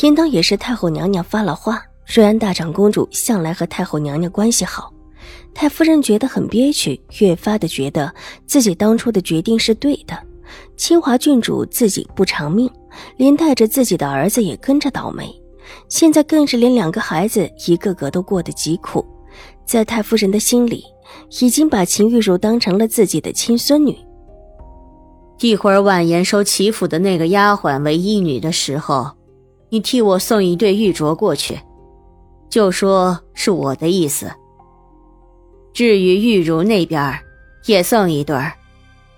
应当也是太后娘娘发了话。瑞安大长公主向来和太后娘娘关系好，太夫人觉得很憋屈，越发的觉得自己当初的决定是对的。清华郡主自己不偿命，连带着自己的儿子也跟着倒霉，现在更是连两个孩子一个个都过得极苦。在太夫人的心里，已经把秦玉茹当成了自己的亲孙女。一会儿婉言收齐府的那个丫鬟为义女的时候。你替我送一对玉镯过去，就说是我的意思。至于玉茹那边，也送一对，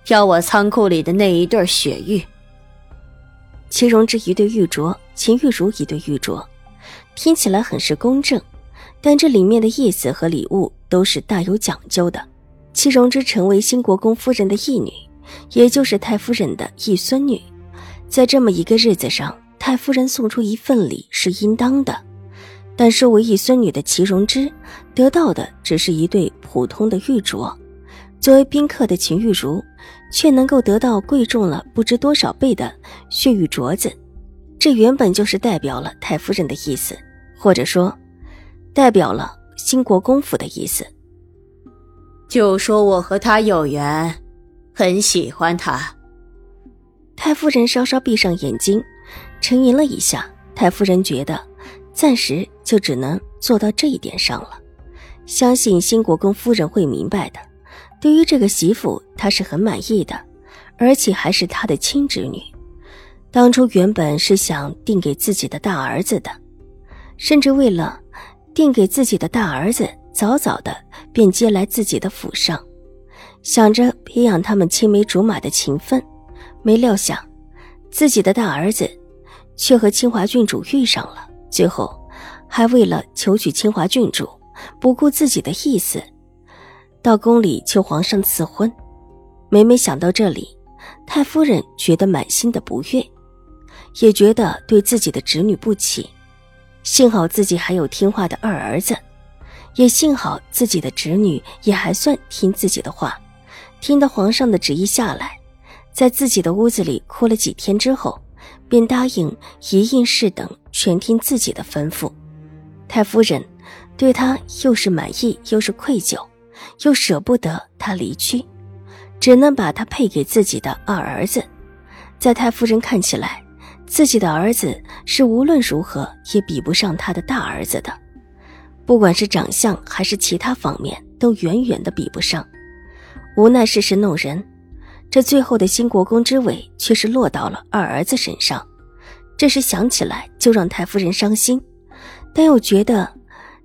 挑我仓库里的那一对雪玉。齐荣之一对玉镯，秦玉茹一对玉镯，听起来很是公正，但这里面的意思和礼物都是大有讲究的。齐荣之成为新国公夫人的义女，也就是太夫人的义孙女，在这么一个日子上。太夫人送出一份礼是应当的，但身为一孙女的齐荣之得到的只是一对普通的玉镯，作为宾客的秦玉茹却能够得到贵重了不知多少倍的血玉镯子，这原本就是代表了太夫人的意思，或者说，代表了兴国公府的意思。就说我和他有缘，很喜欢他。太夫人稍稍闭上眼睛。沉吟了一下，太夫人觉得暂时就只能做到这一点上了。相信新国公夫人会明白的。对于这个媳妇，她是很满意的，而且还是她的亲侄女。当初原本是想定给自己的大儿子的，甚至为了定给自己的大儿子，早早的便接来自己的府上，想着培养他们青梅竹马的情分。没料想，自己的大儿子。却和清华郡主遇上了，最后还为了求娶清华郡主，不顾自己的意思，到宫里求皇上赐婚。每每想到这里，太夫人觉得满心的不悦，也觉得对自己的侄女不起。幸好自己还有听话的二儿子，也幸好自己的侄女也还算听自己的话，听到皇上的旨意下来，在自己的屋子里哭了几天之后。便答应一应事等，全听自己的吩咐。太夫人对他又是满意又是愧疚，又舍不得他离去，只能把他配给自己的二儿子。在太夫人看起来，自己的儿子是无论如何也比不上他的大儿子的，不管是长相还是其他方面，都远远的比不上。无奈世事弄人。这最后的新国公之位却是落到了二儿子身上，这时想起来就让太夫人伤心，但又觉得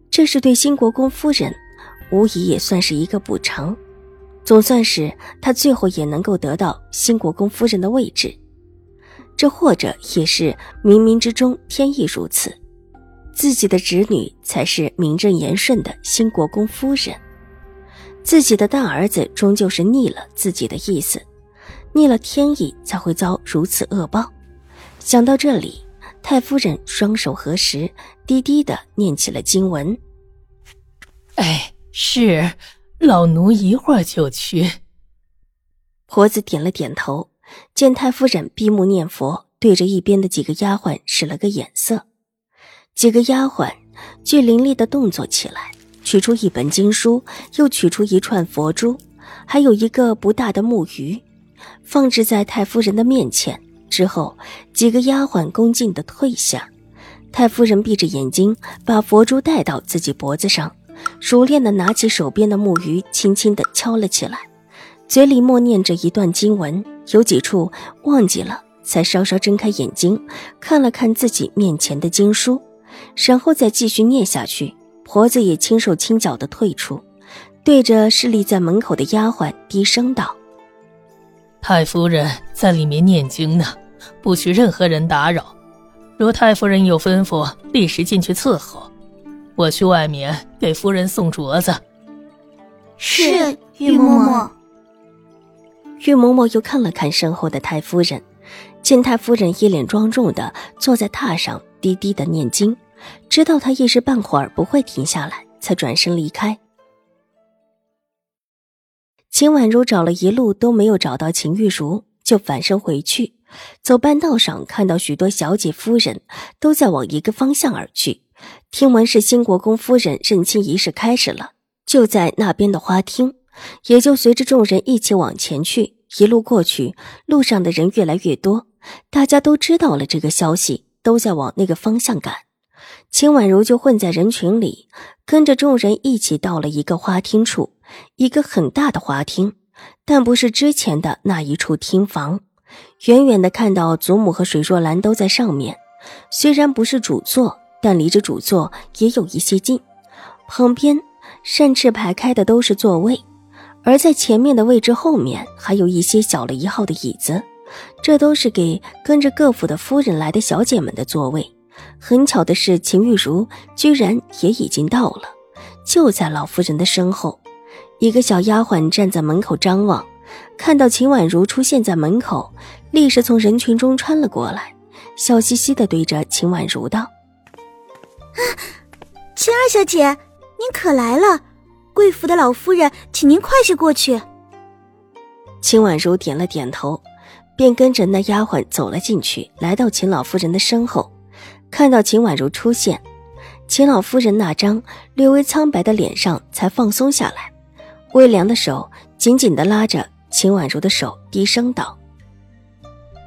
这是对新国公夫人，无疑也算是一个补偿，总算是他最后也能够得到新国公夫人的位置，这或者也是冥冥之中天意如此，自己的侄女才是名正言顺的新国公夫人，自己的大儿子终究是逆了自己的意思。逆了天意，才会遭如此恶报。想到这里，太夫人双手合十，低低的念起了经文。哎，是，老奴一会儿就去。婆子点了点头，见太夫人闭目念佛，对着一边的几个丫鬟使了个眼色。几个丫鬟俱凌厉的动作起来，取出一本经书，又取出一串佛珠，还有一个不大的木鱼。放置在太夫人的面前之后，几个丫鬟恭敬地退下。太夫人闭着眼睛，把佛珠戴到自己脖子上，熟练地拿起手边的木鱼，轻轻地敲了起来，嘴里默念着一段经文，有几处忘记了，才稍稍睁开眼睛，看了看自己面前的经书，然后再继续念下去。婆子也轻手轻脚地退出，对着侍立在门口的丫鬟低声道。太夫人在里面念经呢，不许任何人打扰。如太夫人有吩咐，立时进去伺候。我去外面给夫人送镯子。是，玉嬷嬷。玉嬷嬷又看了看身后的太夫人，见太夫人一脸庄重的坐在榻上，低低的念经，知道她一时半会儿不会停下来，才转身离开。秦婉如找了一路都没有找到秦玉茹，就返身回去。走半道上，看到许多小姐夫人都在往一个方向而去。听闻是新国公夫人认亲仪式开始了，就在那边的花厅，也就随着众人一起往前去。一路过去，路上的人越来越多，大家都知道了这个消息，都在往那个方向赶。秦婉如就混在人群里，跟着众人一起到了一个花厅处。一个很大的花厅，但不是之前的那一处厅房。远远的看到祖母和水若兰都在上面，虽然不是主座，但离着主座也有一些近。旁边扇翅排开的都是座位，而在前面的位置后面还有一些小了一号的椅子，这都是给跟着各府的夫人来的小姐们的座位。很巧的是，秦玉茹居然也已经到了，就在老夫人的身后。一个小丫鬟站在门口张望，看到秦婉如出现在门口，立时从人群中穿了过来，笑嘻嘻的对着秦婉如道：“啊，秦二小姐，您可来了！贵府的老夫人，请您快些过去。”秦婉如点了点头，便跟着那丫鬟走了进去，来到秦老夫人的身后，看到秦婉如出现，秦老夫人那张略微苍白的脸上才放松下来。微凉的手紧紧的拉着秦婉如的手，低声道：“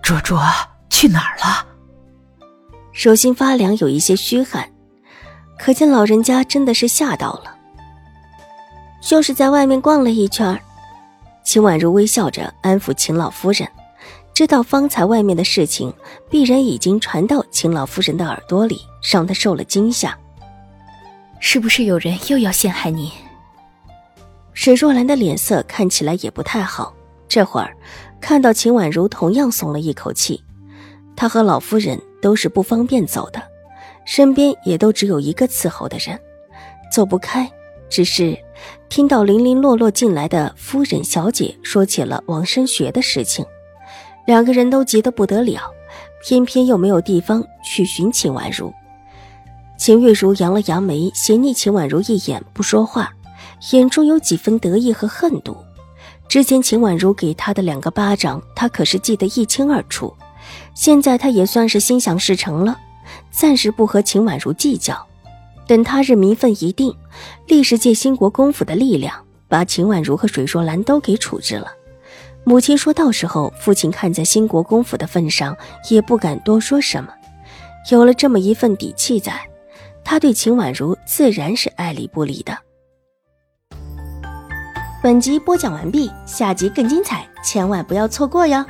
卓卓去哪儿了？”手心发凉，有一些虚汗，可见老人家真的是吓到了。就是在外面逛了一圈。秦婉如微笑着安抚秦老夫人，知道方才外面的事情必然已经传到秦老夫人的耳朵里，让她受了惊吓。是不是有人又要陷害你？水若兰的脸色看起来也不太好，这会儿看到秦婉如，同样松了一口气。她和老夫人都是不方便走的，身边也都只有一个伺候的人，走不开。只是听到零零落落进来的夫人小姐说起了王生学的事情，两个人都急得不得了，偏偏又没有地方去寻秦婉如。秦玉茹扬了扬眉，斜睨秦婉如一眼，不说话。眼中有几分得意和恨毒。之前秦婉如给他的两个巴掌，他可是记得一清二楚。现在他也算是心想事成了，暂时不和秦婉如计较。等他日名分一定，立时借兴国公府的力量，把秦婉如和水若兰都给处置了。母亲说到时候，父亲看在兴国公府的份上，也不敢多说什么。有了这么一份底气在，他对秦婉如自然是爱理不理的。本集播讲完毕，下集更精彩，千万不要错过哟。